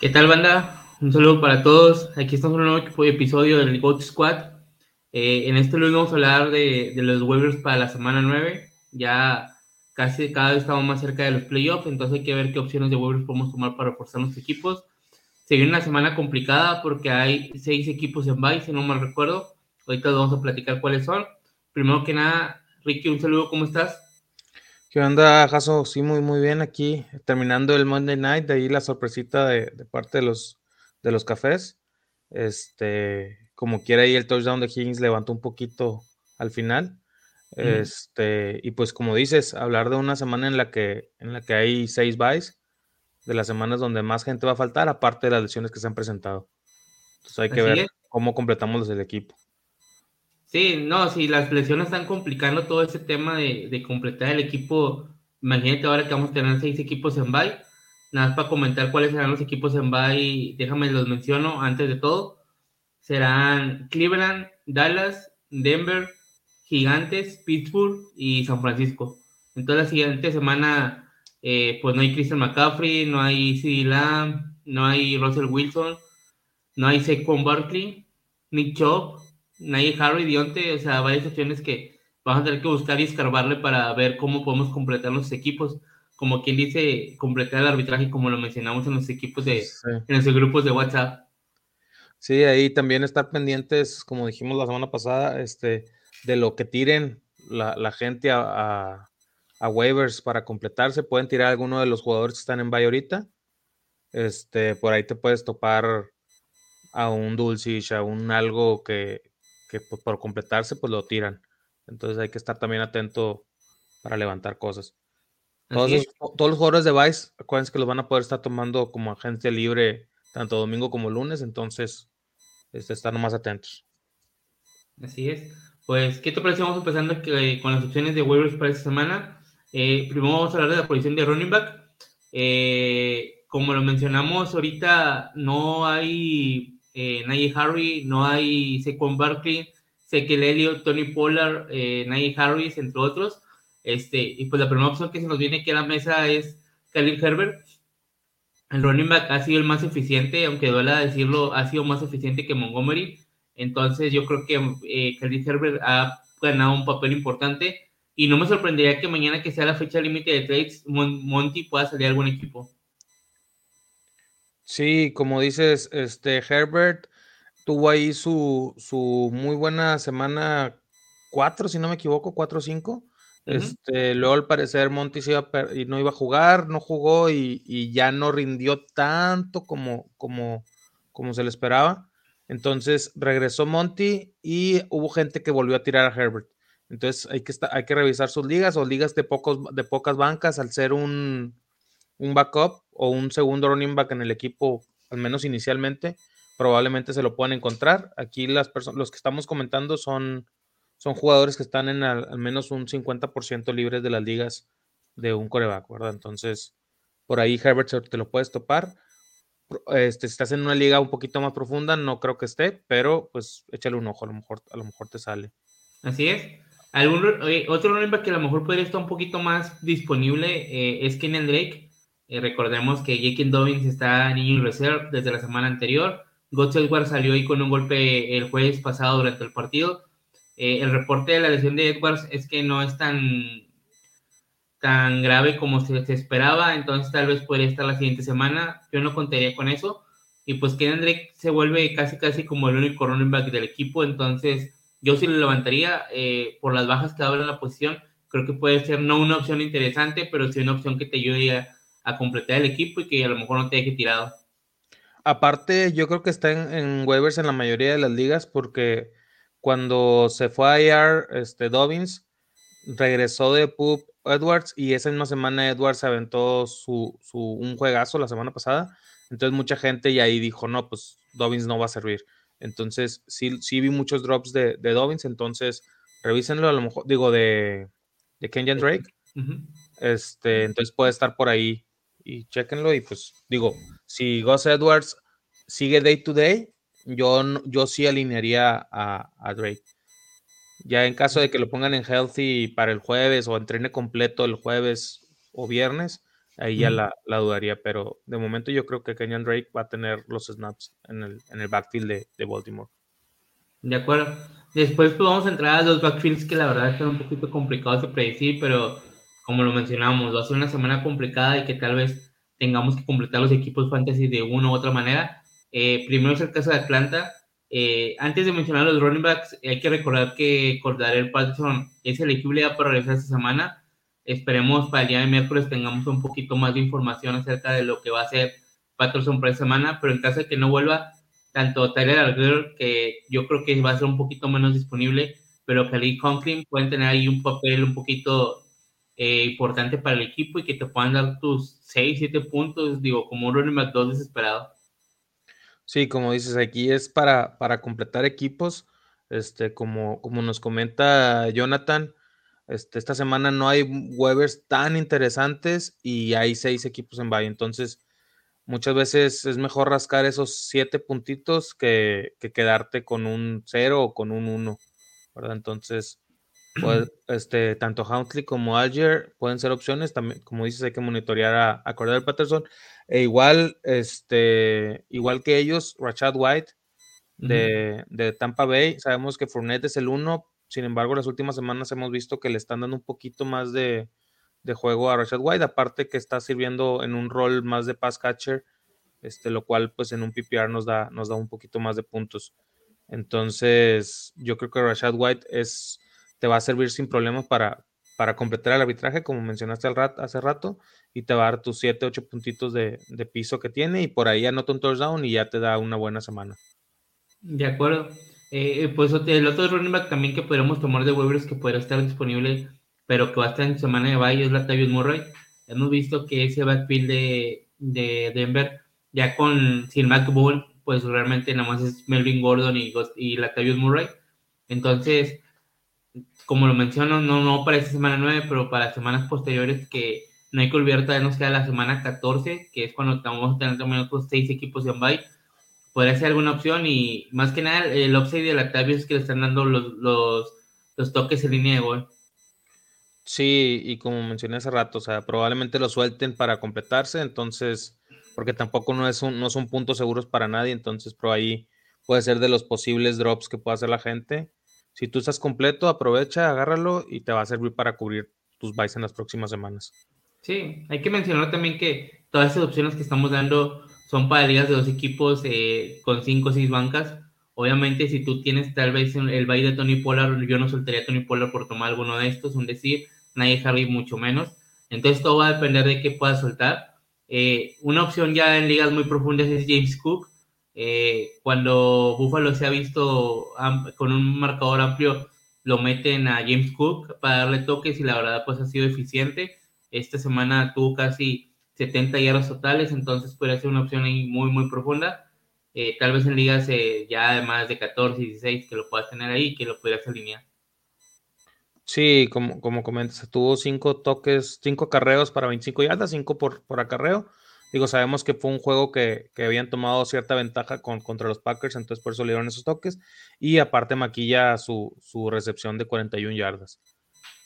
¿Qué tal, banda? Un saludo para todos. Aquí estamos en un nuevo episodio del GOAT Squad. Eh, en este lunes vamos a hablar de, los waivers para la semana 9. Ya casi cada vez estamos más cerca de los playoffs, entonces hay que ver qué opciones de waivers podemos tomar para reforzar nuestros equipos. Se viene una semana complicada porque hay seis equipos en bye, si no mal recuerdo. Ahorita vamos a platicar cuáles son. Primero que nada, Ricky, un saludo, ¿cómo estás? ¿Qué onda, Jaso? Sí, muy, muy bien aquí, terminando el Monday Night, de ahí la sorpresita de, parte de los, de los cafés. Este, como quiera ahí el touchdown de Higgins levantó un poquito al final. Este, y pues como dices, hablar de una semana en la que, en la que hay seis buys, de las semanas donde más gente va a faltar, aparte de las lesiones que se han presentado. Entonces hay que ver cómo completamos el equipo. Sí, no, si las lesiones están complicando todo ese tema de, completar el equipo, imagínate ahora que vamos a tener seis equipos en bye. Nada más para comentar cuáles serán los equipos en bye, déjame los menciono antes de todo. Serán Cleveland, Dallas, Denver, Gigantes, Pittsburgh y San Francisco. Entonces la siguiente semana, eh, pues no hay Christian McCaffrey, no hay CD Lamb, no hay Russell Wilson, no hay Saquon Barkley, Nick Chubb, Nay Harry, Dionte, o sea, varias opciones que vamos a tener que buscar y escarbarle para ver cómo podemos completar los equipos. Como quien dice, completar el arbitraje, como lo mencionamos en los equipos de, en los grupos de WhatsApp. Sí, ahí también estar pendientes, como dijimos la semana pasada, este, de lo que tiren la, gente a, a, waivers para completarse. Pueden tirar alguno de los jugadores que están en bay ahorita. Este, por ahí te puedes topar a un Dulcich, a un algo que, que pues, por completarse pues lo tiran. Entonces hay que estar también atento para levantar cosas. Todos, los, jugadores de Vice, acuérdense que los van a poder estar tomando como agencia libre tanto domingo como lunes, entonces este, estar más atentos. Así es. Pues, ¿qué te parece? Vamos empezando con las opciones de waivers para esta semana. Eh, primero vamos a hablar de la posición de running back. Eh, como lo mencionamos ahorita, no hay eh, Harry, no hay Saquon Barkley, Sekel Elliott, Tony Pollard, eh, Harris, entre otros. Este, y pues la primera opción que se nos viene aquí a la mesa es Khalil Herbert. El running back ha sido el más eficiente, aunque duela decirlo, ha sido más eficiente que Montgomery. Entonces yo creo que eh, Herbert ha ganado un papel importante. Y no me sorprendería que mañana que sea la fecha límite de trades, Monty pueda salir a algún equipo. Sí, como dices, este Herbert tuvo ahí su, su muy buena semana 4, si no me equivoco, 4 o 5. Este, luego al parecer Monty iba y no iba a jugar, no jugó y, ya no rindió tanto como, como, como se le esperaba. Entonces regresó Monty y hubo gente que volvió a tirar a Herbert. Entonces hay que, hay que revisar sus ligas o ligas de, pocos, de pocas bancas al ser un, un backup o un segundo running back en el equipo, al menos inicialmente, probablemente se lo puedan encontrar. Aquí las los que estamos comentando son, son jugadores que están en al, menos un 50% libres de las ligas de un coreback, ¿verdad? Entonces, por ahí Herbert te lo puedes topar. Este, si estás en una liga un poquito más profunda, no creo que esté, pero pues échale un ojo, a lo mejor, a lo mejor te sale. Así es. ¿Algún, otro running back que a lo mejor podría estar un poquito más disponible eh, es Kenyan Drake eh, recordemos que Jake Dobbins está en Injury Reserve desde la semana anterior. God's Edwards salió ahí con un golpe el jueves pasado durante el partido. Eh, el reporte de la lesión de Edwards es que no es tan, tan grave como se, esperaba, entonces tal vez podría estar la siguiente semana. Yo no contaría con eso. Y pues que Drake se vuelve casi casi como el único running back del equipo, entonces yo sí lo levantaría eh, por las bajas que habla en la posición. Creo que puede ser no una opción interesante, pero sí una opción que te ayude a a completar el equipo y que a lo mejor no te deje tirado. Aparte, yo creo que está en, waivers en la mayoría de las ligas porque cuando se fue a IR, este, Dobbins regresó de Pup Edwards y esa misma semana Edwards aventó su, un juegazo la semana pasada. Entonces mucha gente y ahí dijo, no, pues Dobbins no va a servir. Entonces sí, sí vi muchos drops de, de Dobbins, entonces revísenlo a lo mejor, digo, de, de Kenyan Drake. Este, entonces puede estar por ahí y chequenlo. Y pues digo, si Gus Edwards sigue day to day, yo, yo sí alinearía a, Drake. Ya en caso de que lo pongan en healthy para el jueves o entrene completo el jueves o viernes, ahí ya la, dudaría, pero de momento yo creo que Kenyan Drake va a tener los snaps en el, en el backfield de, de Baltimore. De acuerdo. Después pues, vamos a entrar a los backfields que la verdad están un poquito complicados de predecir, pero como lo mencionamos, va a ser una semana complicada y que tal vez tengamos que completar los equipos fantasy de una u otra manera. Eh, primero es el caso de Atlanta. Eh, antes de mencionar los running backs, hay que recordar que el Patterson es elegible para regresar esta semana. Esperemos para el día de miércoles tengamos un poquito más de información acerca de lo que va a hacer Patterson para esta semana, pero en caso de que no vuelva, tanto Tyler Alger, que yo creo que va a ser un poquito menos disponible, pero Khalid Conklin pueden tener ahí un papel un poquito eh, importante para el equipo y que te puedan dar tus 6, 7 puntos, digo, como un running back 2 desesperado. Sí, como dices, aquí es para, para completar equipos, este, como, como nos comenta Jonathan, este, esta semana no hay waivers tan interesantes y hay seis equipos en bye, entonces muchas veces es mejor rascar esos siete puntitos que, quedarte con un cero o con un uno, ¿verdad? Entonces, pues, este, tanto Huntley como Alger pueden ser opciones, también, como dices, hay que monitorear a, a Cordell Patterson, e igual, este, igual que ellos, Rashad White de, de, Tampa Bay, sabemos que Fournette es el uno, sin embargo, las últimas semanas hemos visto que le están dando un poquito más de, de juego a Rashad White, aparte que está sirviendo en un rol más de pass catcher, este, lo cual pues en un PPR nos da, nos da un poquito más de puntos. Entonces, yo creo que Rashad White es, te va a servir sin problemas para, para completar el arbitraje, como mencionaste al rat, hace rato, y te va a dar tus 7, 8 puntitos de, piso que tiene, y por ahí anota un touchdown y ya te da una buena semana. De acuerdo. Eh, pues el otro running back también que podríamos tomar de waivers que podría estar disponible pero que va a estar en semana de bye es Latavius Murray. Hemos visto que ese backfield de, de Denver, ya con sin McBowl, pues realmente nada más es Melvin Gordon y, y Latavius Murray. Entonces, como lo menciono, no, no para esta semana 9, pero para semanas posteriores que no hay que olvidar todavía nos queda la semana 14, que es cuando vamos a tener también otros 6 equipos en bye. Podría ser alguna opción y más que nada el upside de Latavius que le están dando los, los, los toques en línea de gol. Sí, y como mencioné hace rato, o sea, probablemente lo suelten para completarse, entonces, porque tampoco no, es un, no son puntos seguros para nadie, entonces por ahí puede ser de los posibles drops que pueda hacer la gente. Si tú estás completo, aprovecha, agárralo y te va a servir para cubrir tus buys en las próximas semanas. Sí, hay que mencionar también que todas esas opciones que estamos dando son para ligas de dos equipos eh, con cinco o seis bancas. Obviamente, si tú tienes tal vez el buy de Tony Pollard, yo no soltaría Tony Pollard por tomar alguno de estos, un decir nadie Harry mucho menos. Entonces todo va a depender de qué pueda soltar. Eh, una opción ya en ligas muy profundas es James Cook. Eh, cuando Buffalo se ha visto con un marcador amplio, lo meten a James Cook para darle toques y la verdad pues ha sido eficiente. Esta semana tuvo casi 70 yardas totales, entonces puede ser una opción ahí muy muy profunda. Eh, tal vez en ligas ya además de 14 y 16 que lo puedas tener ahí que lo pudieras alinear. Sí, como, como comentas, tuvo cinco toques, cinco carreos para 25 yardas, cinco por, por acarreo. Digo, sabemos que fue un juego que, habían tomado cierta ventaja con, contra los Packers, entonces por eso le dieron esos toques. Y aparte maquilla su, recepción de 41 yardas.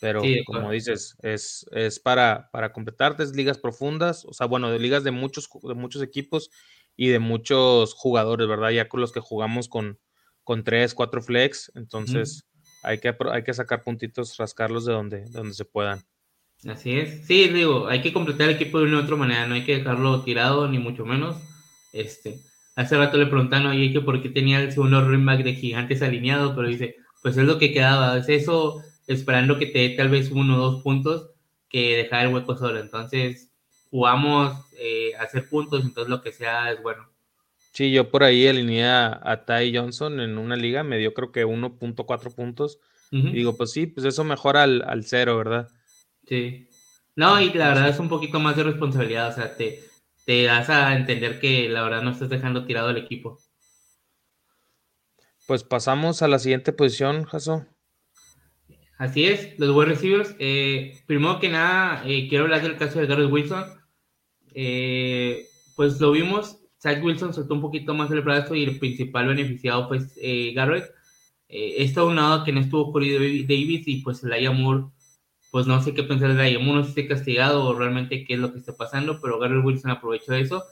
Pero como dices, es, es para, para completar ligas profundas, o sea, bueno, de ligas de muchos, de muchos equipos y de muchos jugadores, ¿verdad? Ya con los que jugamos con, con tres, cuatro flex, entonces hay que, hay que sacar puntitos, rascarlos de donde, donde se puedan. Así es. Sí, digo, hay que completar el equipo de una u otra manera, no hay que dejarlo tirado, ni mucho menos. Este, hace rato le preguntaron, oye, que por qué tenía el segundo running back de gigantes alineado, pero dice, pues es lo que quedaba, es eso, esperando que te dé tal vez uno o dos puntos, que dejar el hueco solo. Entonces, jugamos eh, a hacer puntos, entonces lo que sea es bueno. Sí, yo por ahí alineé a, Ty Johnson en una liga, me dio creo que 1.4 puntos. Y digo, pues sí, pues eso mejora al, al, cero, ¿verdad? Sí. No, y la verdad es un poquito más de responsabilidad, o sea, te, te das a entender que la verdad no estás dejando tirado el equipo. Pues pasamos a la siguiente posición, Jaso. Así es, los wide receivers. Eh, primero que nada, eh, quiero hablar del caso de Garrett Wilson. Eh, pues lo vimos Zach Wilson soltó un poquito más el brazo y el principal beneficiado fue eh, Garrett. Eh, esto unado que no estuvo Corey Davis y pues el Moore pues no sé qué pensar de ahí. Uno si esté castigado o realmente qué es lo que está pasando, pero Gary Wilson aprovechó eso.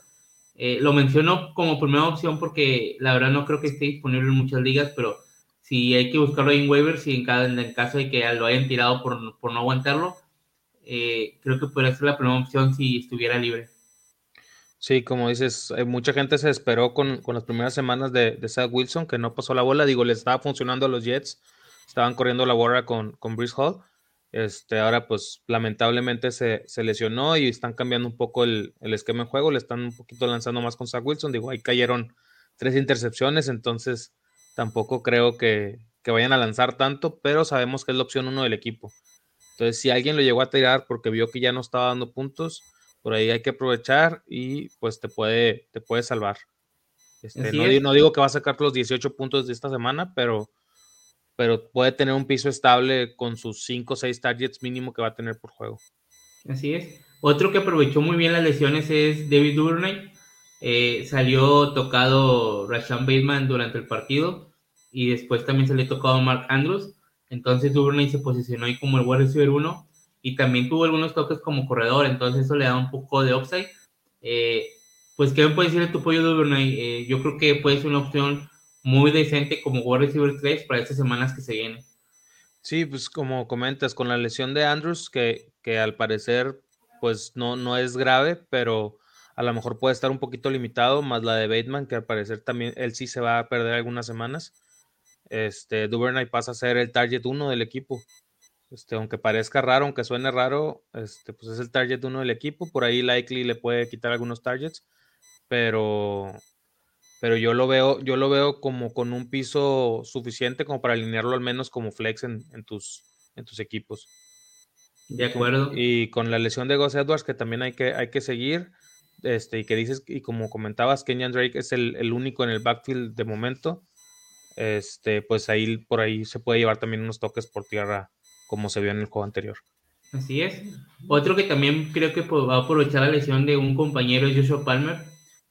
Eh, lo menciono como primera opción porque la verdad no creo que esté disponible en muchas ligas, pero si hay que buscarlo en waivers y en, cada, en caso de que lo hayan tirado por, por no aguantarlo, eh, creo que podría ser la primera opción si estuviera libre. Sí, como dices, eh, mucha gente se esperó con, con las primeras semanas de, de Zach Wilson, que no pasó la bola. Digo, le estaba funcionando a los Jets, estaban corriendo la bola con, con Brice Hall. Este, ahora, pues, lamentablemente se, se lesionó y están cambiando un poco el, el, esquema de juego. Le están un poquito lanzando más con Zach Wilson. Digo, ahí cayeron tres intercepciones, entonces tampoco creo que, que vayan a lanzar tanto, pero sabemos que es la opción uno del equipo. Entonces, si alguien lo llegó a tirar porque vio que ya no estaba dando puntos, por ahí hay que aprovechar y pues te puede, te puede salvar. Este, no, no, digo que va a sacar los 18 puntos de esta semana, pero, pero puede tener un piso estable con sus 5 o 6 targets mínimo que va a tener por juego. Así es. Otro que aprovechó muy bien las lesiones es David Duvernay. Eh, salió tocado Rashan Bateman durante el partido y después también se le tocado Mark Andrews. Entonces Duvernay se posicionó ahí como el wide receiver 1 y también tuvo algunos toques como corredor, entonces eso le da un poco de upside. Eh, pues, ¿qué me puede decir de tu pollo Duvernay? Eh, yo creo que puede ser una opción muy decente como wide receiver 3 para estas semanas que se vienen. Sí, pues como comentas, con la lesión de Andrews, que, que al parecer pues no, no es grave, pero a lo mejor puede estar un poquito limitado, más la de Bateman, que al parecer también él sí se va a perder algunas semanas este, Duvernay pasa a ser el target 1 del equipo. Este, aunque parezca raro, aunque suene raro, este, pues es el target 1 del equipo. Por ahí Likely le puede quitar algunos targets, pero, pero yo lo veo, yo lo veo como con un piso suficiente como para alinearlo al menos como flex en, tus, en tus equipos. De acuerdo. Y con la lesión de Gus Edwards, que también hay que, hay que seguir, este, y que dices, y como comentabas, Kenyan Drake es el, el único en el backfield de momento este, pues ahí por ahí se puede llevar también unos toques por tierra, como se vio en el juego anterior. Así es. Otro que también creo que va a aprovechar la lesión de un compañero Joshua Palmer.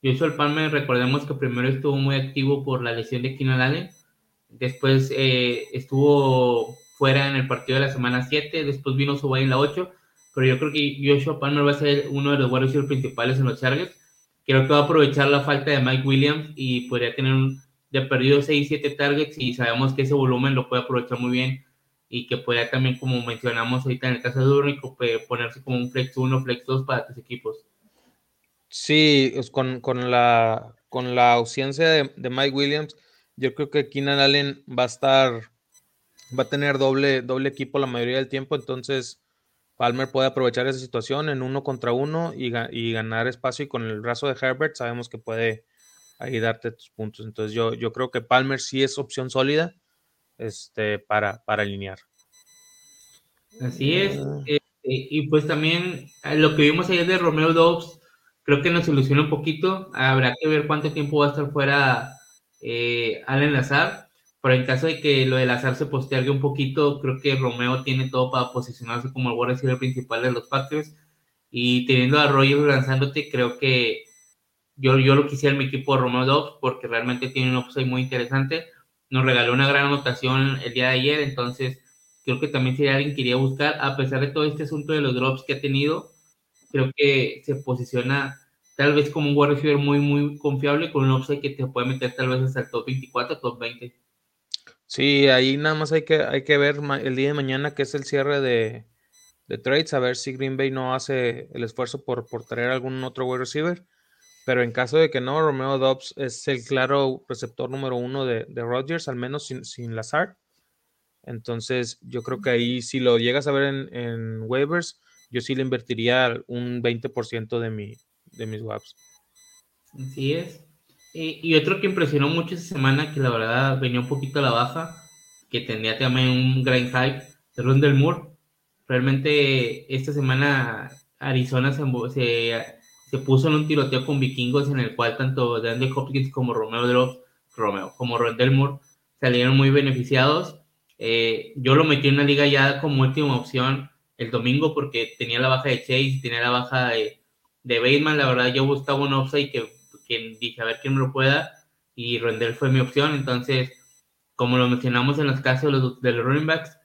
Joshua Palmer, recordemos que primero estuvo muy activo por la lesión de Keenan Allen, después eh, estuvo fuera en el partido de la semana 7, después vino su en la 8, pero yo creo que Joshua Palmer va a ser uno de los buenos principales en los Chargers. Creo que va a aprovechar la falta de Mike Williams y podría tener un, de perdido 6, 7 targets y sabemos que ese volumen lo puede aprovechar muy bien y que puede también, como mencionamos ahorita en el caso de Durnico, ponerse como un flex 1, flex 2 para tus equipos. Sí, con, con, la, con la ausencia de, de, Mike Williams, yo creo que Keenan Allen va a estar, va a tener doble, doble equipo la mayoría del tiempo, entonces Palmer puede aprovechar esa situación en uno contra uno y, y ganar espacio y con el brazo de Herbert sabemos que puede ahí darte tus puntos. Entonces yo, yo creo que Palmer sí es opción sólida este, para, para alinear. Así es. Ah. Eh, eh, y pues también eh, lo que vimos ayer de Romeo Dobbs, creo que nos ilusiona un poquito. Habrá que ver cuánto tiempo va a estar fuera eh, Allen Lazar. Pero en caso de que lo de Lazar se postergue un poquito, creo que Romeo tiene todo para posicionarse como el wide principal de los Packers. Y teniendo a Rogers lanzándote, creo que yo, yo lo quisiera en mi equipo Romeo Dobbs porque realmente tiene un upside muy interesante. Nos regaló una gran anotación el día de ayer, entonces creo que también sería alguien que iría a buscar, a pesar de todo este asunto de los drops que ha tenido, creo que se posiciona tal vez como un wide receiver muy, muy confiable con un upside que te puede meter tal vez hasta el top 24, top 20. Sí, ahí nada más hay que, hay que ver el día de mañana que es el cierre de, de trades, a ver si Green Bay no hace el esfuerzo por, por traer algún otro wide receiver pero en caso de que no, Romeo Dobbs es el claro receptor número uno de, de Rodgers, al menos sin, sin Lazard. Entonces, yo creo que ahí, si lo llegas a ver en, en waivers, yo sí le invertiría un 20% de, mi, de mis waps. Así es. Y, otro que impresionó mucho esa semana, que la verdad venía un poquito a la baja, que tenía también un gran hype, de Rondell Moore. Realmente esta semana Arizona se, se se puso en un tiroteo con vikingos en el cual tanto Daniel Hopkins como Romeo Drops, Romeo, como Rondelmoor salieron muy beneficiados. Eh, yo lo metí en una liga ya como última opción el domingo porque tenía la baja de Chase, tenía la baja de, de Bateman. La verdad, yo buscaba un offside que, que dije a ver quién me lo pueda y Rondel fue mi opción. Entonces, como lo mencionamos en los casos de los, de los running backs,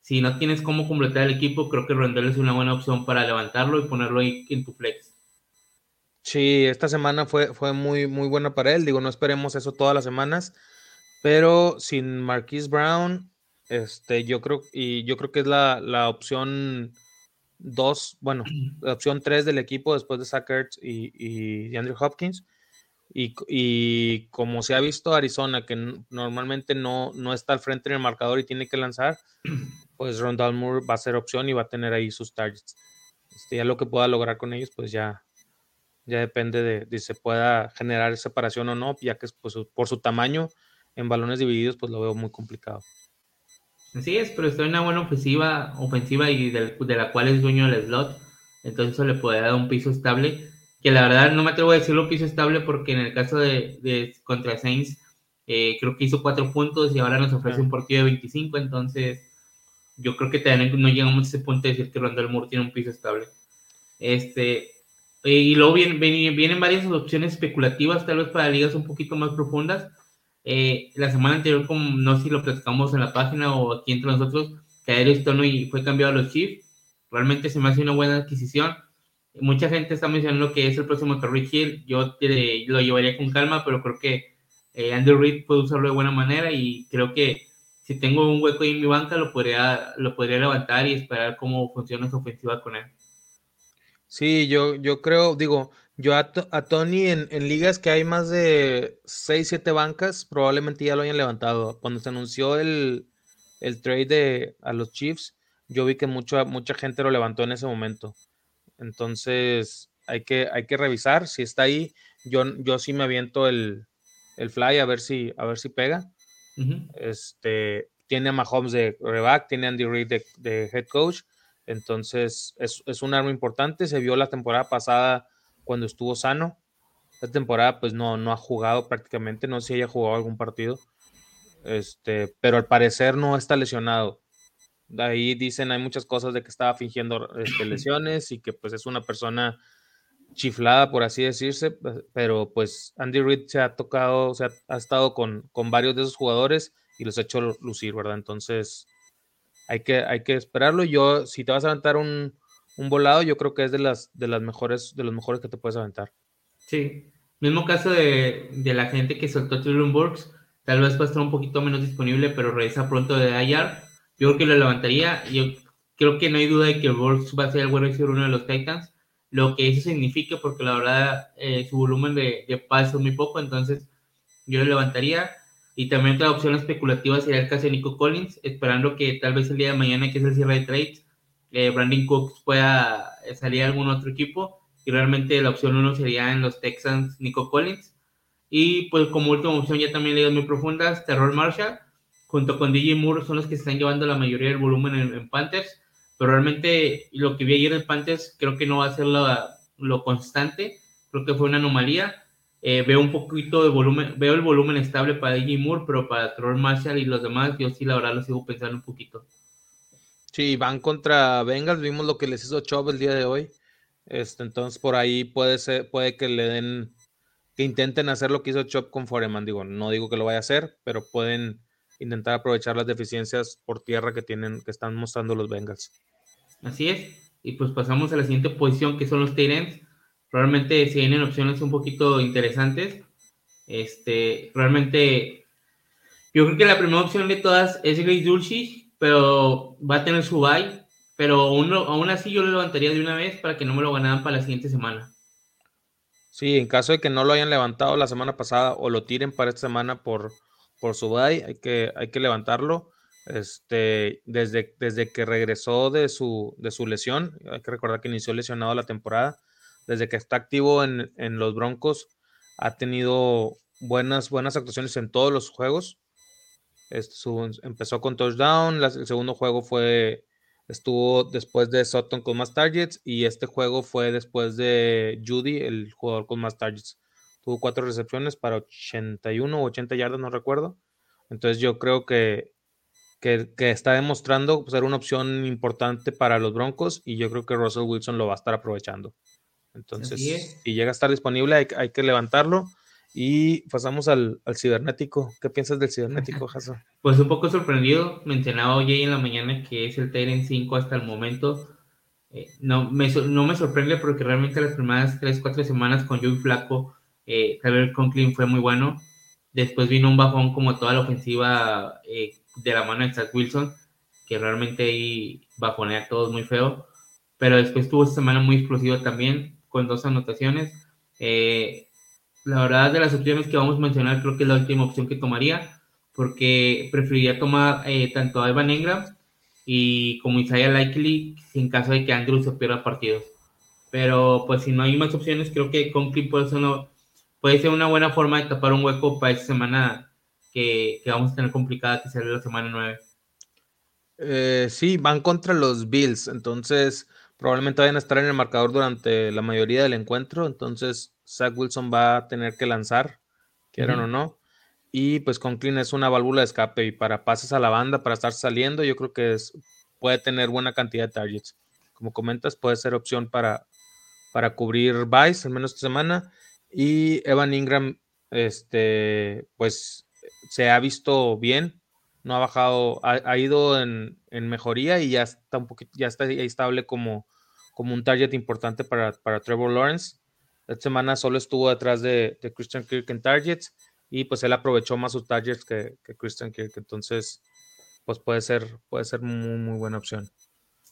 si no tienes cómo completar el equipo, creo que Rondell es una buena opción para levantarlo y ponerlo ahí en tu flex. Sí, esta semana fue, fue muy, muy buena para él. Digo, no esperemos eso todas las semanas, pero sin Marquise Brown, este, yo creo, y yo creo que es la, la opción dos, bueno, la opción tres del equipo después de Zach y, y, Andrew Hopkins. Y, y, como se ha visto Arizona, que normalmente no, no está al frente en el marcador y tiene que lanzar, pues Rondal Moore va a ser opción y va a tener ahí sus targets. Este, ya lo que pueda lograr con ellos, pues ya, ya depende de, si se pueda generar separación o no, ya que pues, por su tamaño en balones divididos, pues lo veo muy complicado. Así es, pero está en una buena ofensiva, ofensiva y de, la cual es dueño del slot. Entonces eso le puede dar un piso estable. Que la verdad no me atrevo a decirlo piso estable porque en el caso de, contra Saints eh, creo que hizo cuatro puntos y ahora nos ofrece un partido de 25. Entonces yo creo que todavía no llegamos a ese punto de decir que Rondell Moore tiene un piso estable. Este, y luego vienen, vienen varias opciones especulativas, tal vez para ligas un poquito más profundas eh, la semana anterior, como no sé si lo platicamos en la página o aquí entre nosotros, que Stone y fue cambiado a los Chiefs. Realmente se me hace una buena adquisición. Mucha gente está mencionando que es el próximo Terry Hill. Yo lo llevaría con calma, pero creo que eh, Andrew Reid puede usarlo de buena manera y creo que si tengo un hueco ahí en mi banca, lo podría, lo podría levantar y esperar cómo funciona su ofensiva con él. Sí, yo, yo creo, digo, yo a, Tony en, ligas que hay más de 6, 7 bancas, probablemente ya lo hayan levantado. Cuando se anunció el, trade de, a los Chiefs, yo vi que mucha, mucha gente lo levantó en ese momento. Entonces, hay que, hay que revisar si está ahí. Yo, yo sí me aviento el, fly a ver si, a ver si pega. Este, tiene a Mahomes de reback, tiene a Andy Reid de, de, head coach. Entonces, es, es un arma importante. Se vio la temporada pasada cuando estuvo sano. Esta temporada pues no, no ha jugado prácticamente, no sé si haya jugado algún partido, este, pero al parecer no está lesionado. De ahí dicen, hay muchas cosas de que estaba fingiendo este, lesiones y que pues es una persona chiflada, por así decirse, pero pues Andy Reid se ha tocado, se ha, estado con, con, varios de esos jugadores y los ha hecho lucir, ¿verdad? Entonces hay que, hay que esperarlo. Yo, si te vas a levantar un, un volado, yo creo que es de las, de las mejores, de los mejores que te puedes aventar. Sí. Mismo caso de, la gente que soltó Trillium Burks, tal vez va a estar un poquito menos disponible, pero regresa pronto de IR. Yo creo que lo levantaría. Yo creo que no hay duda de que Burks va a ser el buen receiver uno de los Titans. Lo que eso significa, porque la verdad eh, su volumen de, de es muy poco, entonces yo lo levantaría. Y también otra opción especulativa sería el caso de Nico Collins, esperando que tal vez el día de mañana, que es el cierre de trades, Brandon Cooks pueda salir a algún otro equipo. Y realmente la opción uno sería en los Texans Nico Collins. Y pues como última opción ya también leído muy profundas, Terror Marshall, junto con DJ Moore son los que están llevando la mayoría del volumen en, Panthers. Pero realmente lo que vi ayer en Panthers creo que no va a ser lo, constante. Creo que fue una anomalía. Eh, veo un poquito de volumen, veo el volumen estable para DJ Moore, pero para Terror Marshall y los demás, yo sí la verdad lo sigo pensando un poquito. Sí, van contra Bengals, vimos lo que les hizo Chubb el día de hoy. Este, entonces por ahí puede ser, puede que le den, que intenten hacer lo que hizo Chubb con Foreman. Digo, no digo que lo vaya a hacer, pero pueden intentar aprovechar las deficiencias por tierra que tienen, que están mostrando los Bengals. Así es. Y pues pasamos a la siguiente posición que son los Tyrants. Realmente se vienen opciones un poquito interesantes. Este, realmente, yo creo que la primera opción de todas es Grace pero va a tener su bye. Pero aún, así yo lo levantaría de una vez para que no me lo ganaran para la siguiente semana. Sí, en caso de que no lo hayan levantado la semana pasada o lo tiren para esta semana por, por su bye, hay que, hay que levantarlo. Este, desde, desde que regresó de su, de su lesión, hay que recordar que inició lesionado la temporada, desde que está activo en, en los Broncos, ha tenido buenas, buenas actuaciones en todos los juegos. Este, empezó con touchdown, el segundo juego fue, estuvo después de Sutton con más targets y este juego fue después de Judy, el jugador con más targets. Tuvo cuatro recepciones para 81 o 80 yardas, no recuerdo. Entonces yo creo que, que, está demostrando ser una opción importante para los Broncos y yo creo que Russell Wilson lo va a estar aprovechando. Entonces, si llega a estar disponible, hay, hay que levantarlo. Y pasamos al, cibernético. ¿Qué piensas del cibernético, Jason? Pues un poco sorprendido. Mencionaba hoy en la mañana que es el Tyrant 5 hasta el momento. Eh, no, me, no me sorprende porque realmente las primeras 3, 4 semanas con Joey Flaco, eh, Conklin fue muy bueno. Después vino un bajón como toda la ofensiva eh, de la mano de Zach Wilson, que realmente ahí bajonea a todos muy feo. Pero después tuvo esta semana muy explosiva también, con dos anotaciones. Eh, la verdad, de las opciones que vamos a mencionar, creo que es la última opción que tomaría, porque preferiría tomar eh, tanto a Evan Engram y como Isaiah Likely en caso de que Andrew se pierda partidos. Pero pues si no hay más opciones, creo que Conklin puede ser una, puede ser una buena forma de tapar un hueco para esta semana que, vamos a tener complicada, que será la semana 9. Eh, sí, van contra los Bills, entonces probablemente vayan a estar en el marcador durante la mayoría del encuentro, entonces Zach Wilson va a tener que lanzar, quieran o no. Y pues Conklin es una válvula de escape y para pases a la banda, para estar saliendo, yo creo que es, puede tener buena cantidad de targets. Como comentas, puede ser opción para, para cubrir Vice, al menos esta semana. Y Evan Ingram, este, pues se ha visto bien, no ha bajado, ha, ido en, mejoría y ya está un poquito, ya está estable como, como un target importante para, para Trevor Lawrence. Esta semana solo estuvo detrás de, Christian Kirk en targets y pues él aprovechó más sus targets que, Christian Kirk. Entonces, pues puede ser, puede ser muy, muy buena opción.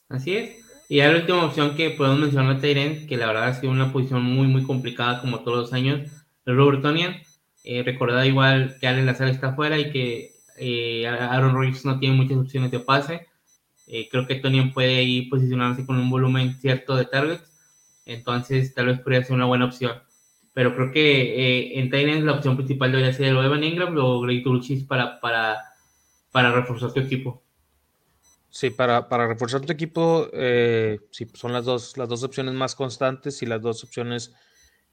Así es. Y la última opción que podemos mencionar, Tyrant, que la verdad ha sido una posición muy, muy complicada como todos los años, Robert Tonian. Eh, igual que Allen Lazar está afuera y que eh, Aaron Rodgers no tiene muchas opciones de pase. Eh, creo que Tonian puede ir posicionarse con un volumen cierto de targets entonces, tal vez podría ser una buena opción. Pero creo que eh, en Titans la opción principal debería ser o Evan Ingram o Greg Dulcis para, para, para reforzar tu equipo. Sí, para, para reforzar tu equipo, eh, sí, son las dos, las dos opciones más constantes y las dos opciones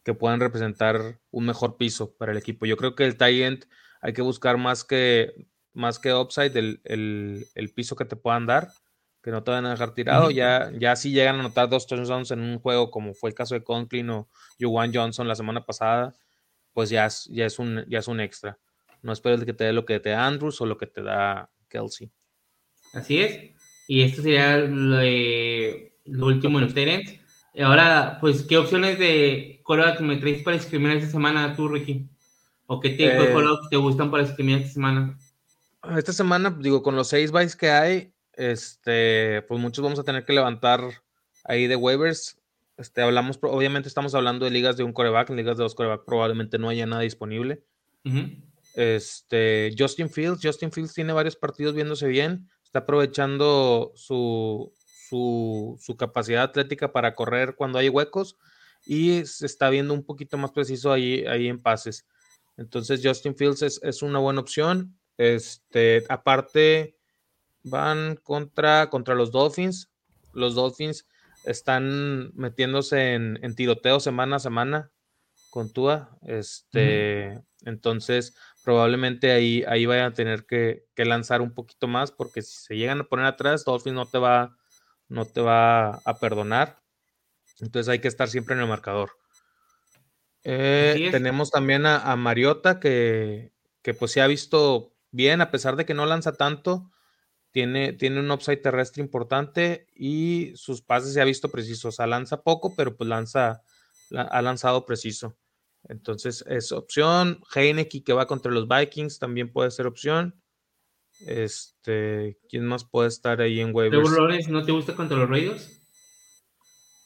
que puedan representar un mejor piso para el equipo. Yo creo que el tight hay que buscar más que, más que upside, el, el, el piso que te puedan dar que no te van a dejar tirado. Ya, ya si llegan a anotar dos touchdowns en un juego, como fue el caso de Conklin o Juwan Johnson la semana pasada, pues ya es, ya es, un, ya es un extra. No esperes que te dé lo que te da Andrews o lo que te da Kelsey. Así es. Y esto sería lo, último en los Ahora, pues, ¿qué opciones de que me traes para escribir esta semana tú, Ricky? ¿O qué tipo de eh, te gustan para escribir esta semana? Esta semana, digo, con los seis bytes que hay, este, pues muchos vamos a tener que levantar ahí de waivers. Este, hablamos, obviamente estamos hablando de ligas de un coreback, en ligas de dos coreback probablemente no haya nada disponible. Este, Justin Fields, Justin Fields tiene varios partidos viéndose bien, está aprovechando su, su, su capacidad atlética para correr cuando hay huecos y se está viendo un poquito más preciso ahí, ahí en pases. Entonces Justin Fields es, es una buena opción. Este, aparte, van contra, contra los Dolphins. Los Dolphins están metiéndose en, tiroteo semana a semana con Tua. Este, Entonces, probablemente ahí, ahí vayan a tener que, lanzar un poquito más, porque si se llegan a poner atrás, Dolphins no te va, no te va a perdonar. Entonces hay que estar siempre en el marcador. Eh, tenemos también a, Mariota, que, que pues se ha visto bien, a pesar de que no lanza tanto, tiene, un upside terrestre importante y sus pases se ha visto preciso. O sea, lanza poco, pero pues lanza, ha lanzado preciso. Entonces es opción. Heineke que va contra los Vikings también puede ser opción. Este, ¿quién más puede estar ahí en waivers? ¿Trevor Lawrence no te gusta contra los Raiders?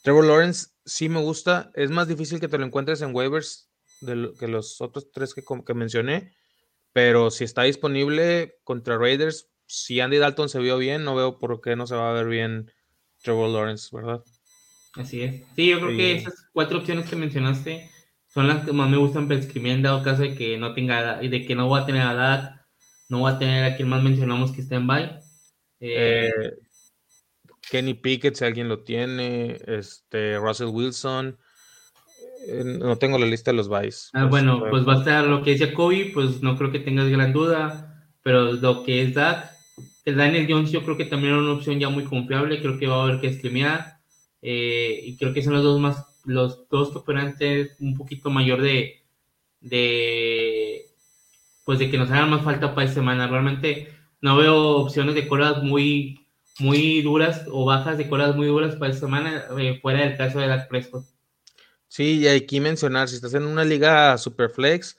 Trevor Lawrence sí me gusta. Es más difícil que te lo encuentres en waivers de que los otros tres que, que mencioné. Pero si está disponible contra Raiders, si Andy Dalton se vio bien, no veo por qué no se va a ver bien Trevor Lawrence, ¿verdad? Así es. Sí, yo creo que esas cuatro opciones que mencionaste son las que más me gustan para escribir en dado caso de que no tenga y de que no voy a tener a Dak, no voy a tener a quien más mencionamos que esté en bye. Eh, Kenny Pickett, si alguien lo tiene, este Russell Wilson. No tengo la lista de los byes. Ah, bueno, pues va a estar lo que decía Kobe, pues no creo que tengas gran duda, pero lo que es Dak, el Daniel Jones yo creo que también era una opción ya muy confiable, creo que va a haber que streamear eh, y creo que son los dos más, los dos que un poquito mayor de, de pues de que nos hagan más falta para esta semana. Realmente no veo opciones de colas muy, muy duras o bajas de colas muy duras para esta semana, eh, fuera del caso de la Prescott. Sí, y hay que mencionar, si estás en una liga Superflex,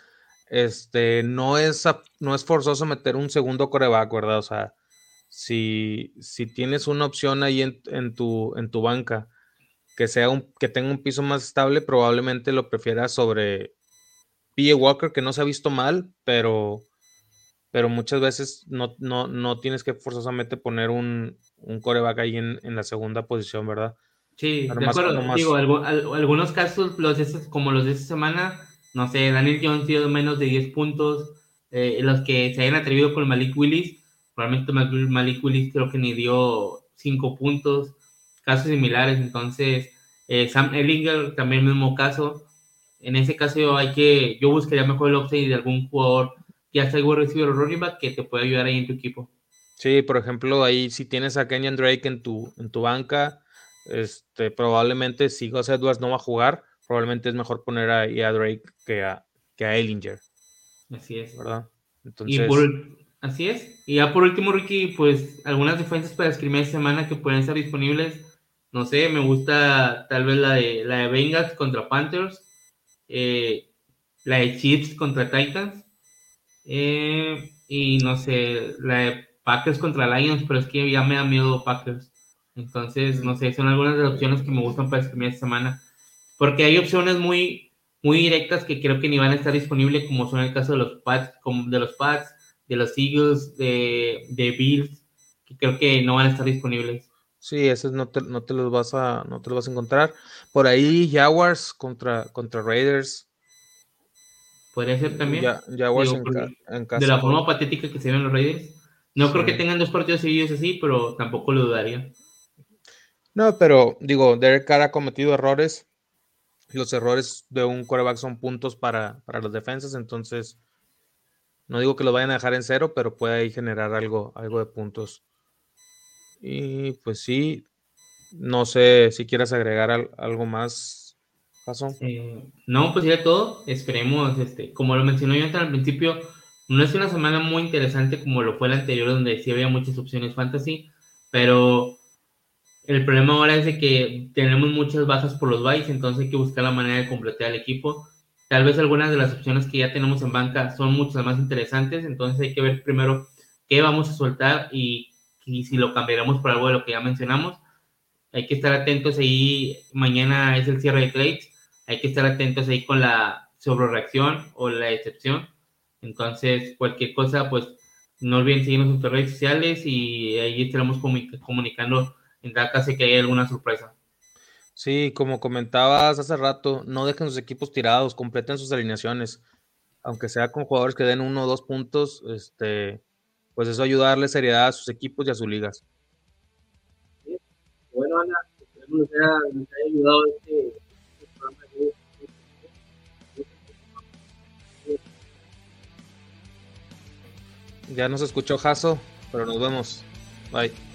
este, no es, no es forzoso meter un segundo coreback, ¿verdad? O sea, si, si tienes una opción ahí en, tu, en tu banca que, sea un, que tenga un piso más estable, probablemente lo prefieras sobre PJ Walker, que no se ha visto mal, pero, pero muchas veces no, no, tienes que forzosamente poner un, un coreback ahí en, la segunda posición, ¿verdad? Sí, de acuerdo. Digo, algunos casos, los como los de esta semana, no sé, Daniel Jones dio menos de 10 puntos. Eh, los que se hayan atrevido con Malik Willis, probablemente Malik Willis creo que ni dio 5 puntos. Casos similares, entonces eh, Sam Ellinger también mismo caso. En ese caso hay que, yo buscaría mejor el upside de algún jugador ya sea igual receiver o running back que te pueda ayudar ahí en tu equipo. Sí, por ejemplo, ahí si tienes a Kenyan Drake en tu, en tu banca, este, probablemente si Gus Edwards no va a jugar, probablemente es mejor poner ahí a Drake que a, que a Ellinger. Así es. ¿Verdad? Entonces... así es. Y ya por último, Ricky, pues algunas defensas para escribir esta semana que pueden estar disponibles. No sé, me gusta tal vez la de, la de Bengals contra Panthers, eh, la de Chiefs contra Titans, eh, y no sé, la de Packers contra Lions, pero es que ya me da miedo Packers. Entonces, no sé, son algunas de las opciones que me gustan para escribir esta semana. Porque hay opciones muy, muy directas que creo que ni van a estar disponibles, como son el caso de los Pats, de los Pats, de los Eagles, de, de Bills, que creo que no van a estar disponibles. Sí, esos no te, no te los vas a, no te los vas a encontrar. Por ahí Jaguars contra, contra Raiders. Podría ser también. Jaguars en, De la forma patética que se ven los Raiders. No creo que tengan dos partidos seguidos así, pero tampoco lo dudaría. No, pero digo, Derek Carr ha cometido errores. Los errores de un quarterback son puntos para, para las defensas, entonces no digo que lo vayan a dejar en cero, pero puede ahí generar algo, algo de puntos. Y pues sí, no sé si quieras agregar algo más, Paso. Eh, no, pues ya todo. Esperemos, este, como lo mencionó yo al principio, no es una semana muy interesante como lo fue la anterior, donde sí había muchas opciones fantasy, pero el problema ahora es de que tenemos muchas bajas por los bytes, entonces hay que buscar la manera de completar el equipo. Tal vez algunas de las opciones que ya tenemos en banca son muchas más interesantes, entonces hay que ver primero qué vamos a soltar y, si lo cambiaremos por algo de lo que ya mencionamos. Hay que estar atentos ahí, mañana es el cierre de trades, hay que estar atentos ahí con la sobrereacción o la excepción. Entonces, cualquier cosa, pues no olviden seguirnos en nuestras redes sociales y ahí estaremos comunicando en caso de que haya alguna sorpresa. Sí, como comentabas hace rato, no dejen sus equipos tirados, completen sus alineaciones, aunque sea con jugadores que den uno o dos puntos, este, pues eso ayuda a darle seriedad a sus equipos y a sus ligas. Bueno, Ana, esperemos que nos haya ayudado este, este programa de Ya nos escuchó Jaso, pero nos vemos. Bye.